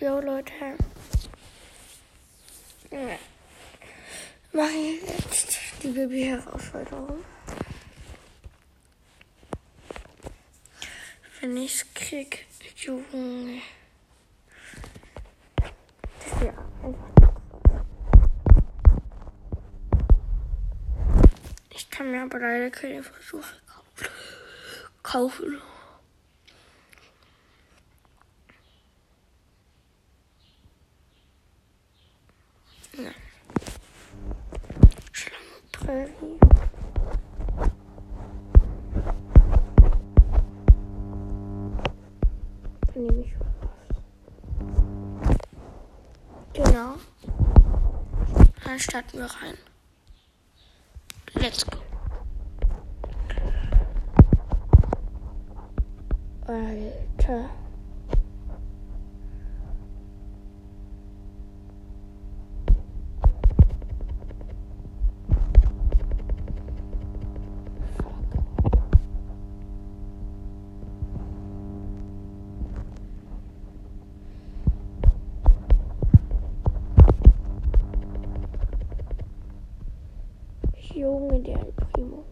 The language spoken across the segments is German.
Jo, Leute. Ja. Mache ich jetzt die Baby-Herausforderung. Wenn ich's krieg, Junge. Einfach. Ich kann mir aber leider keine Versuche kaufen. Ja. Schlangenprärie. Nehme ich. Genau. Dann starten wir rein. Let's go. Alter. Junge, der Primo.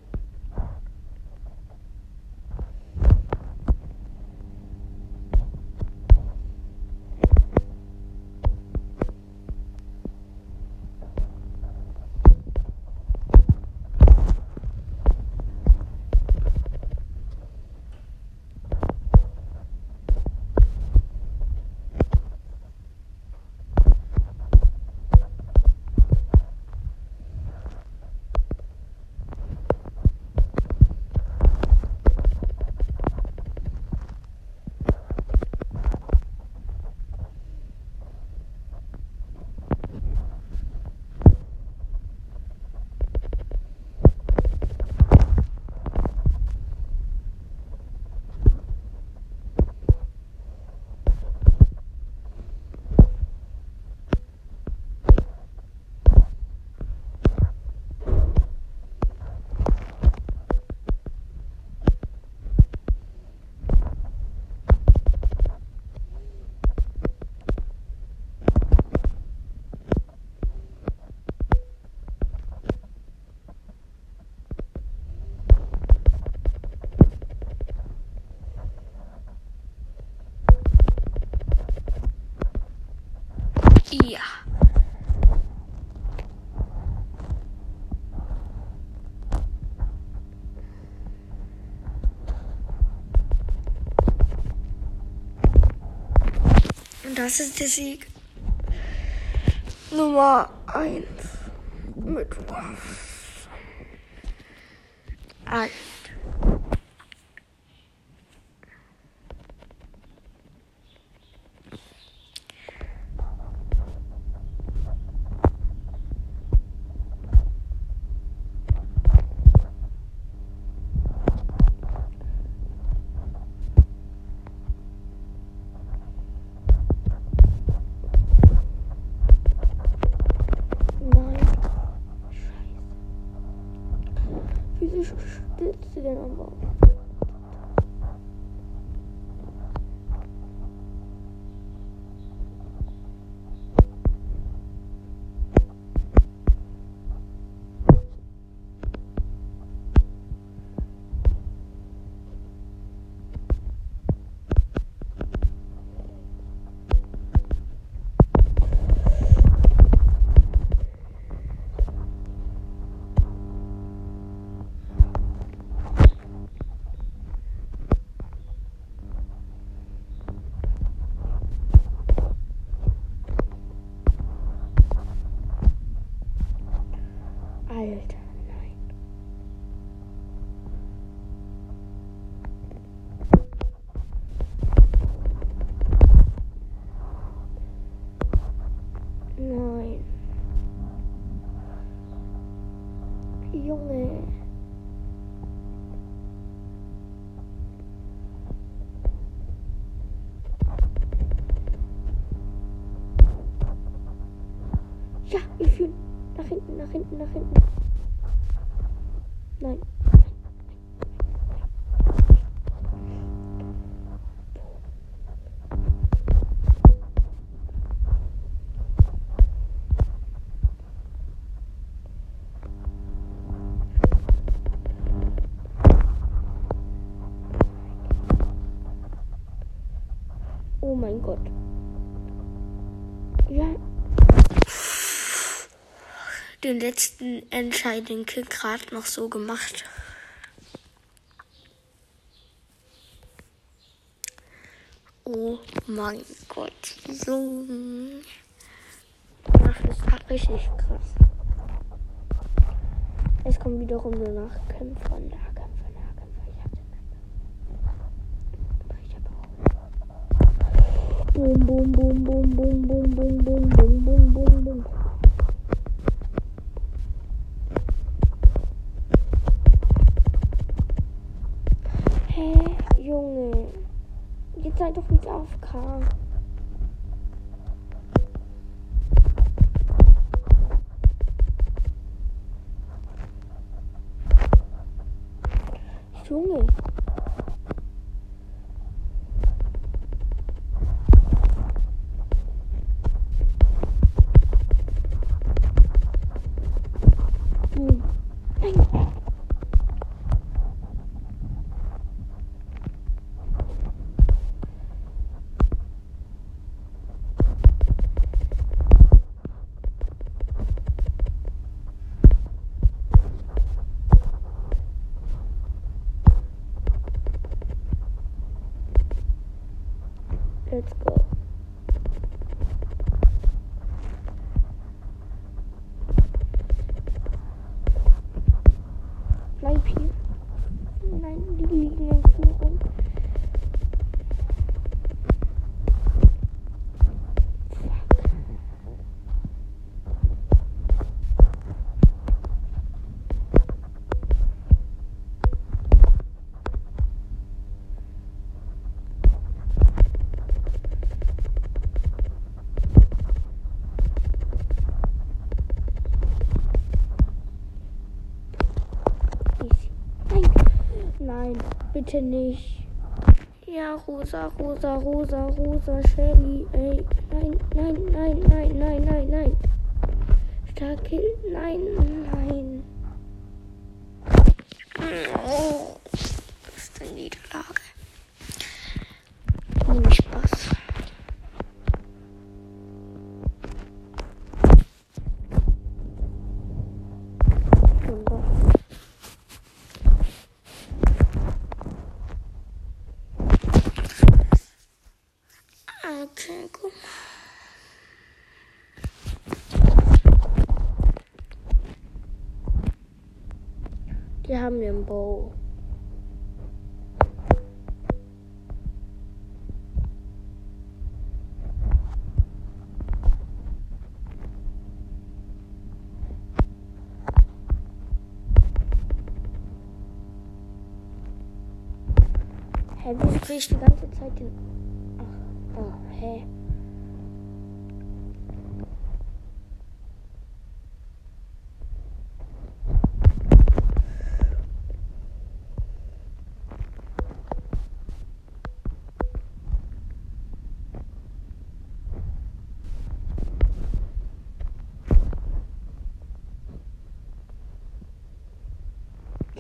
Ja. Das ist der Sieg Nummer 1 mit was? Alt. Oh mein Gott. Ja. Den letzten entscheidenden Kick gerade noch so gemacht. Oh mein Gott. So. Das ist richtig krass. Es kommt wiederum nur Nachkämpfer, Nahkämpfer, Nahkämpfer. Ich hatte Ich habe auch. Boom, boom, boom, boom, boom, boom, boom, boom, boom, boom, boom, boom. Hä, Junge. Jetzt sei doch nicht AFK. Junge. Bitte nicht. Ja, rosa, rosa, rosa, rosa, Shelly. Ey, nein, nein, nein, nein, nein, nein, nein. Stark. Nein, nein. Oh, mir einen Bow. Hä, wieso krieg ich die ganze Zeit den. Ach, oh, hä?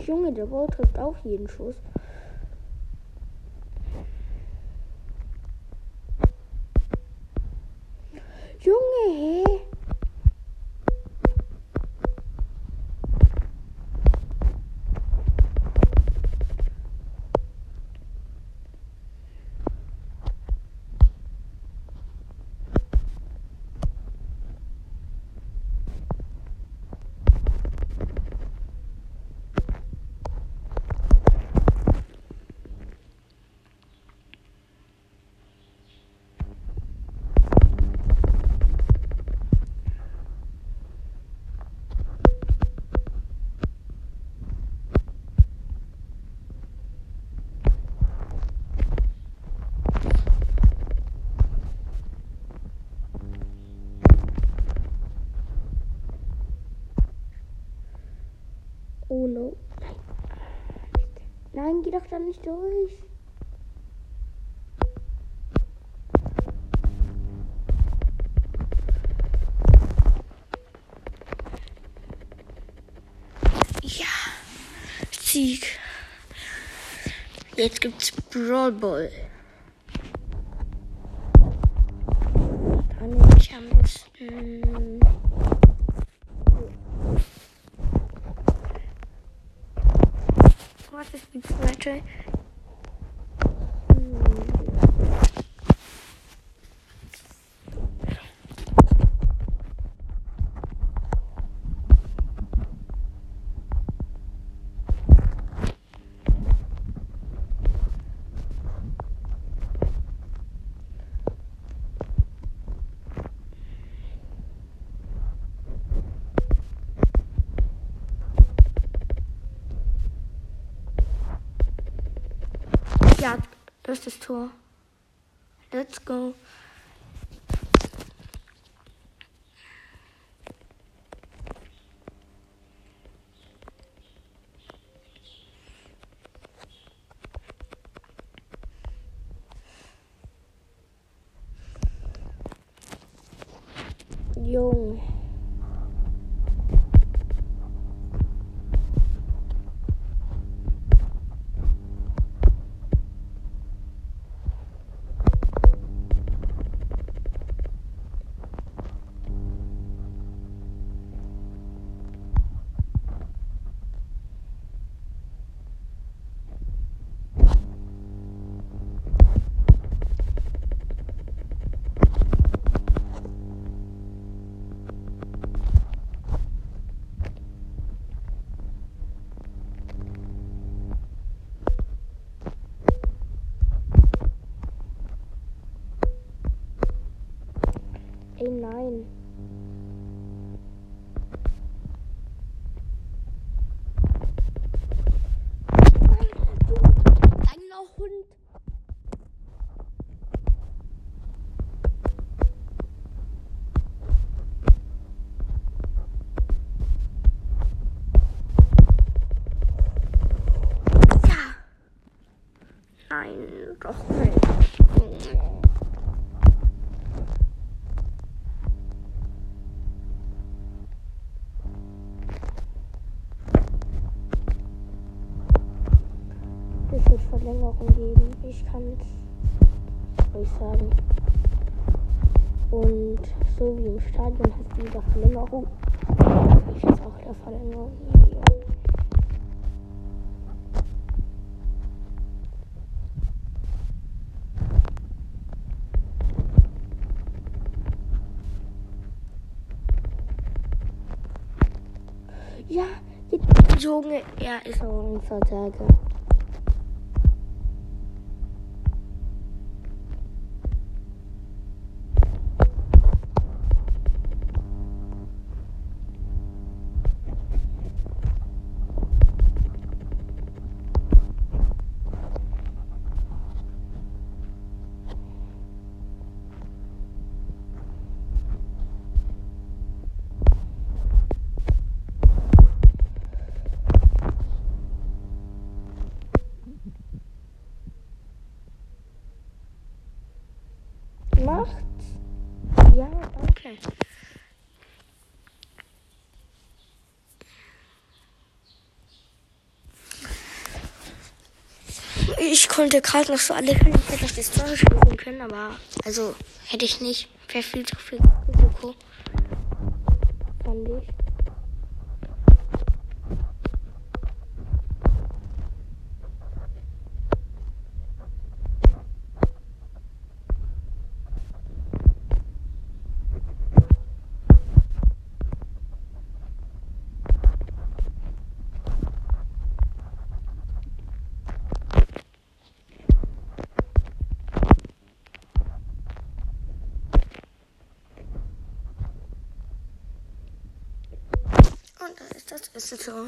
Junge, der Ball trifft auch jeden Schuss. Junge, hä? Oh no. Nein. Nein, geh doch da nicht durch. Ja, Sieg. Jetzt gibt's Brawl Ball. Was ist die zweite? Ja, das ist das Tor. Let's go. Junge. Ey, nein. Nein, doch nicht. Kann es euch sagen. Und so wie im Stadion hast du wieder Verlängerung. Ich jetzt auch der Verlängerung. Ja. Junge, er ist. Vertage. Macht. Okay. Ich konnte gerade noch so alle Fähigkeiten auf das Tor spielen können, aber also hätte ich nicht. Wäre viel zu viel Risiko. Fand ich. Und das ist Tor.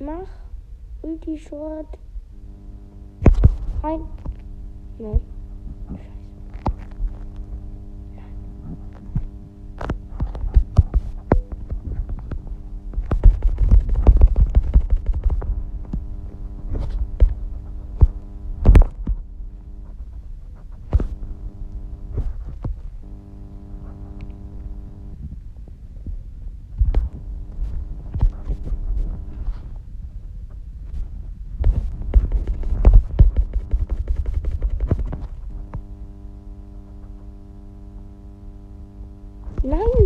Mach Ulti Short. Nine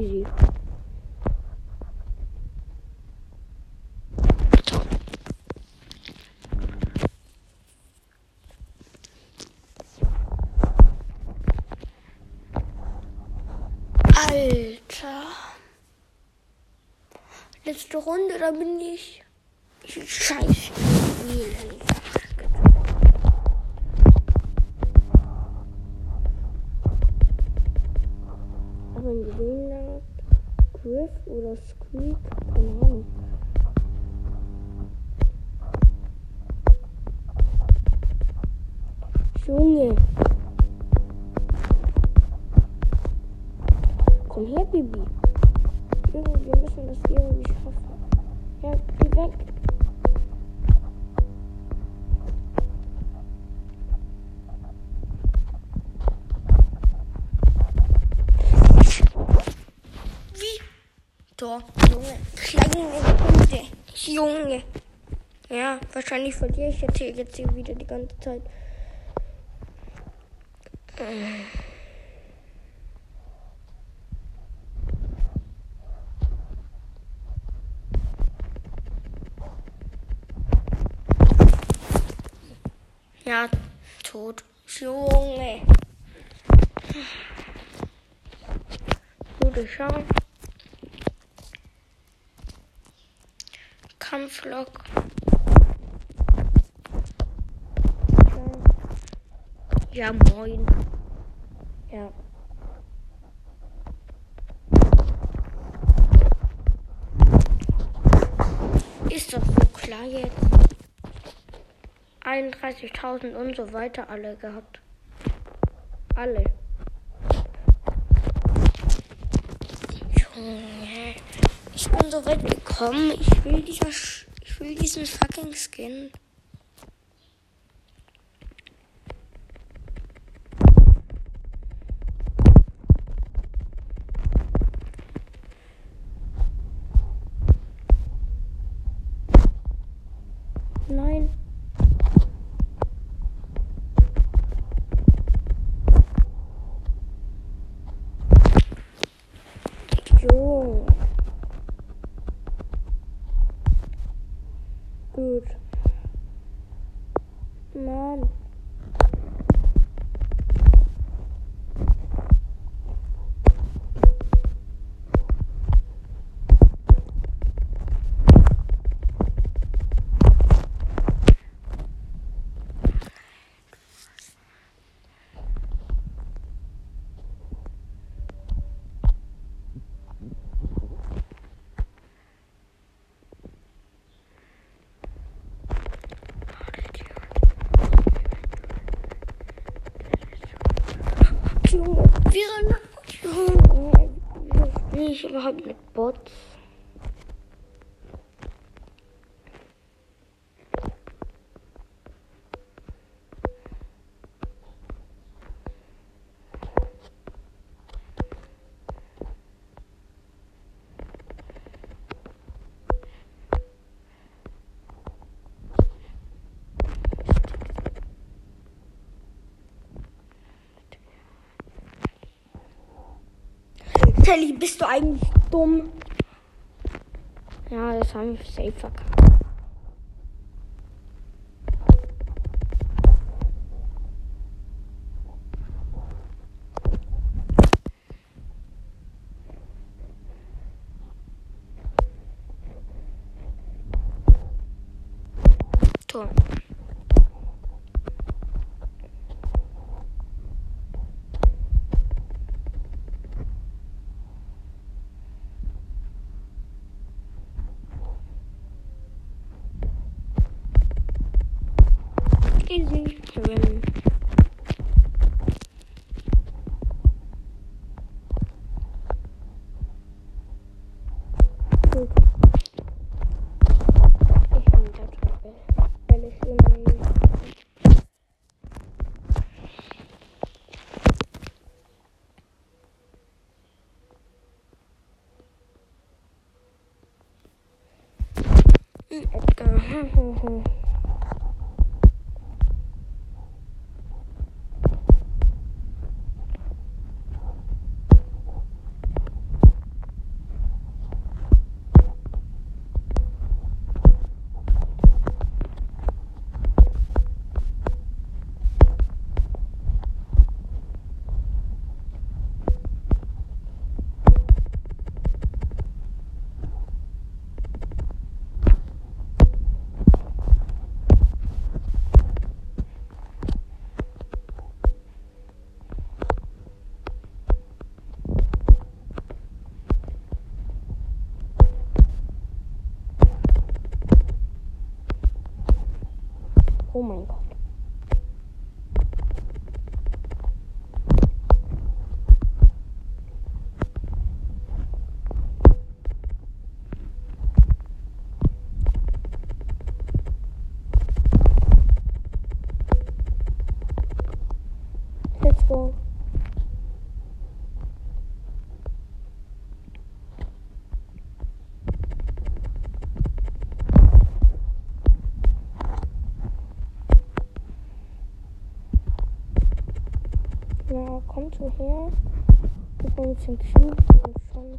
Easy. Alter. Letzte Runde, da bin ich. Scheiße. Wahrscheinlich verliere ich jetzt hier, jetzt hier wieder die ganze Zeit. Ja, tot. Junge. Gute Chance. Kampflok. Ja, moin. Ja. Ist doch so klar jetzt. 31.000 und so weiter alle gehabt. Alle. Junge. Ich bin so weit gekommen. Ich will dieser ich will diesen fucking Skin. Ich überhaupt mit Sally, bist du eigentlich dumm? Ja, das haben wir safe verkackt. Tor. Easy. Gewinnen. Gut. Ich bin der Treppe. Ehrlich immer Edgar. Oh mein Gott. Let's go. Ja, kommt so her. Wir wollen jetzt den Cube und schon.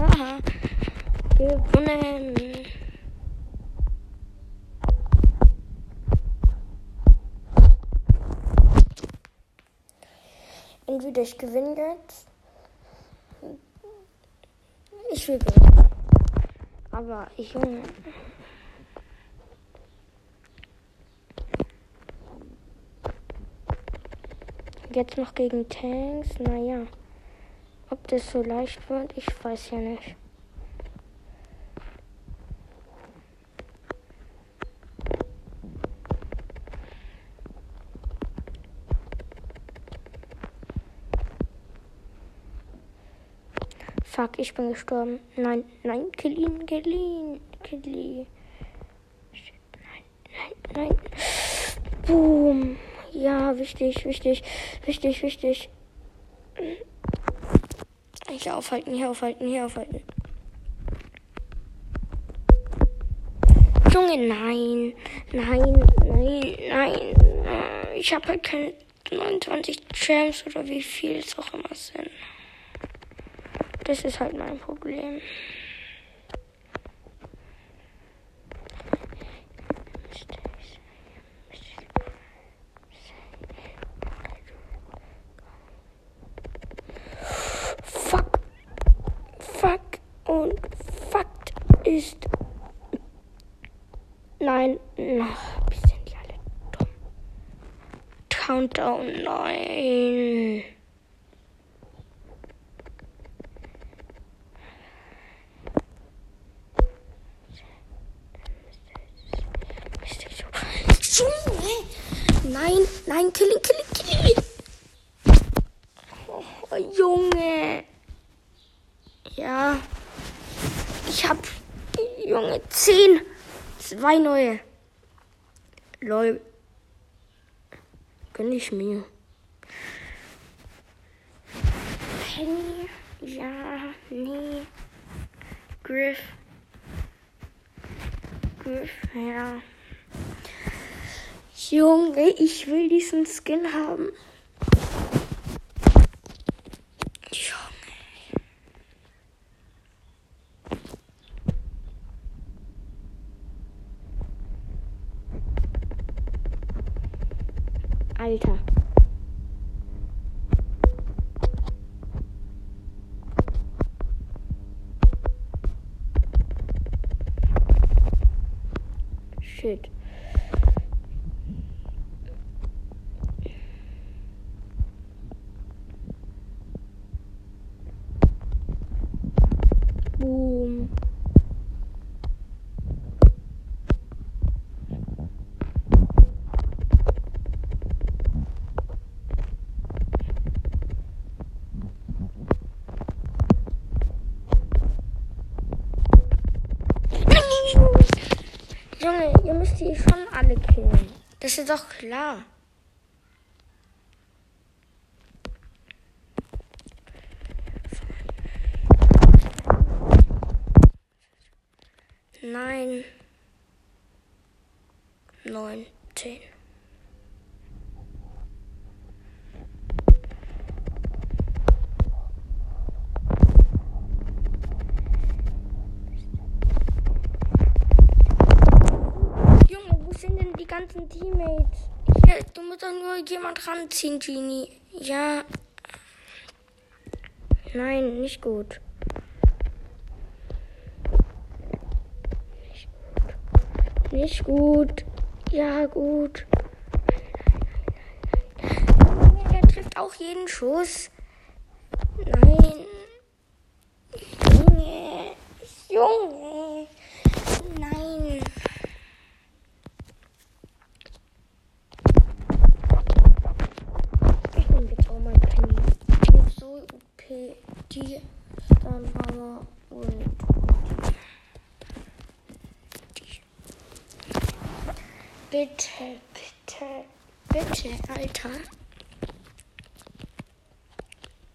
Haha. Gewonnen. Entweder ich gewinne jetzt. Ich will gewinnen. Aber ich Junge. Jetzt noch gegen Tanks, naja. Ob das so leicht wird, ich weiß ja nicht. Fuck, ich bin gestorben. Nein, nein, kill ihn, kill ihn, kill ihn. Shit, nein, nein, nein. Boom. Ja, wichtig, wichtig, wichtig, wichtig. Hier aufhalten, hier aufhalten, hier aufhalten. Junge, nein, nein, nein, nein. Ich habe halt keine 29 Champs oder wie viel es auch immer sind. Das ist halt mein Problem. Fuck. Fuck. Und Fakt ist. Nein. Ach, sind die alle dumm. Countdown, nein. Junge! Nein, nein, kill ihn, kill ihn, kill ihn! Oh, Junge! Ja. Ich hab, Junge, zehn. Zwei neue. Lol. Gönn ich mir. Penny. Ja, nee. Griff. Griff, ja. Junge, ich will diesen Skin haben. Junge. Alter. Shit. Boom. Junge, ihr müsst die killen. Das ist doch klar. Nein. Neun, zehn. Teammate. Ja, du musst doch nur jemand ranziehen, Genie. Ja. Nein, nicht gut. Nicht gut. Ja, gut. Er trifft auch jeden Schuss. Nein. Junge. Junge. Nein. Ich nehme jetzt auch mal Penny. Die ist so OP. Die Power und Bitte, bitte, bitte, Alter.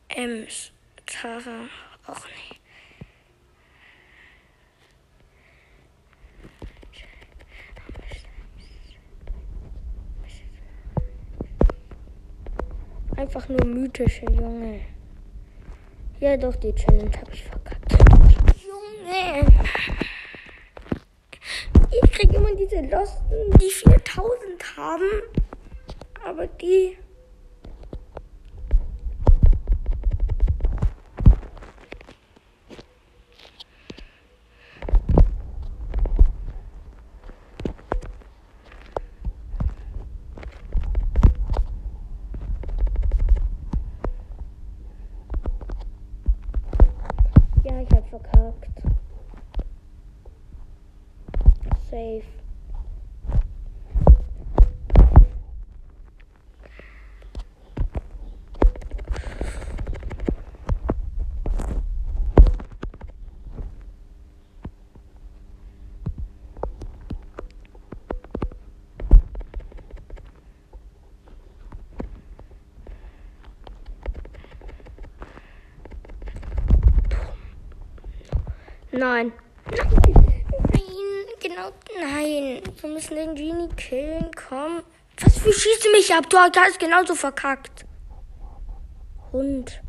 Ems, Tara, auch nicht. einfach nur mythische Junge. Ja, doch, die Challenge habe ich verkackt. Junge! Ich krieg immer diese Losten, die 4000 haben. Aber die. Ja, ich habe verkackt. Safe. Nein. Nein, genau, nein. Wir müssen den Genie killen, komm. Was für schießt du mich ab? Du hast genauso verkackt. Hund.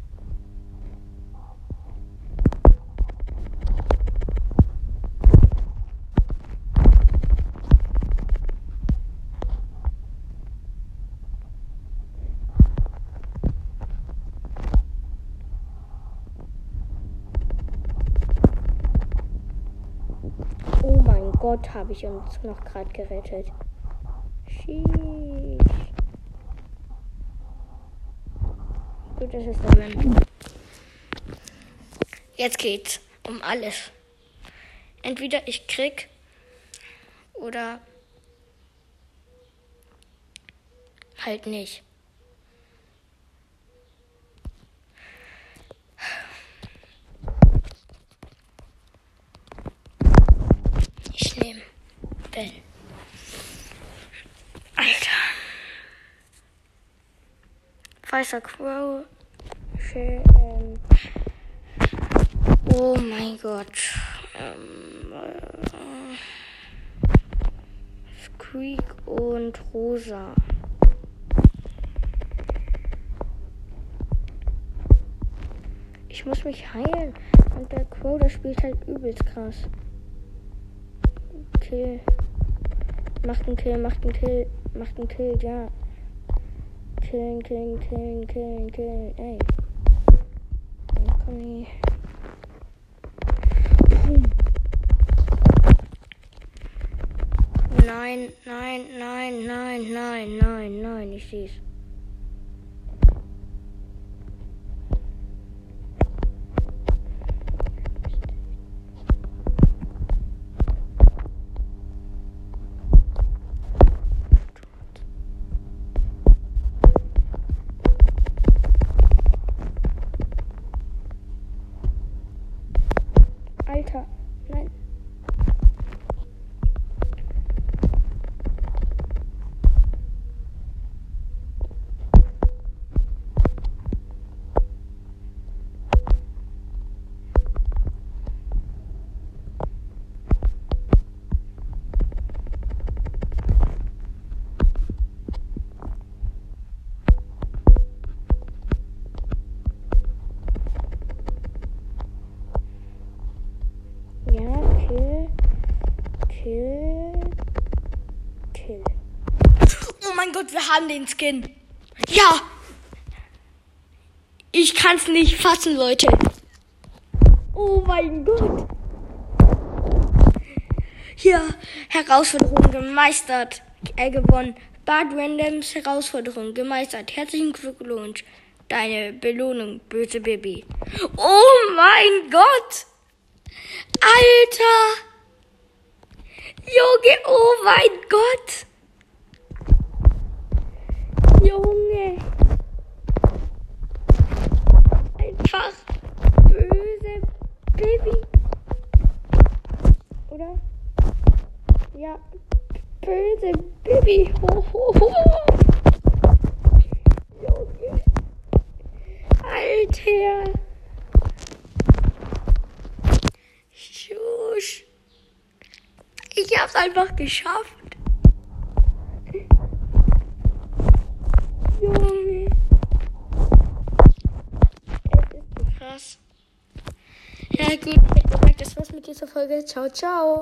Oh Gott, habe ich uns noch gerade gerettet. Sheesh. Gut, das ist der. Jetzt geht's um alles. Entweder ich krieg oder halt nicht. Ich nehme Ben. Alter. Weißer Crow. Ähm, Oh mein Gott. Ähm, äh, Squeak und Rosa. Ich muss mich heilen. Und der Crow, der spielt halt übelst krass. Kill. Macht einen Kill, macht einen Kill, macht einen Kill, ja. Killen, killen, killen, killen, killen, ey. Dann komm hier. nein, nein, nein, nein, nein, nein, nein, ich seh's. Wir haben den Skin. Ja. Ich kann's nicht fassen, Leute. Oh mein Gott. Hier, Herausforderung gemeistert. Er gewonnen. Bad Randoms Herausforderung gemeistert. Herzlichen Glückwunsch. Deine Belohnung, böse Baby. Oh mein Gott! Alter! Junge, oh mein Gott! Junge! Einfach böse Baby. Oder? Ja, böse Baby. Ho, ho, ho. Junge. Alter. Schusch. Ich hab's einfach geschafft. Junge. Krass. Ja gut, das war's mit dieser Folge. Ciao, ciao.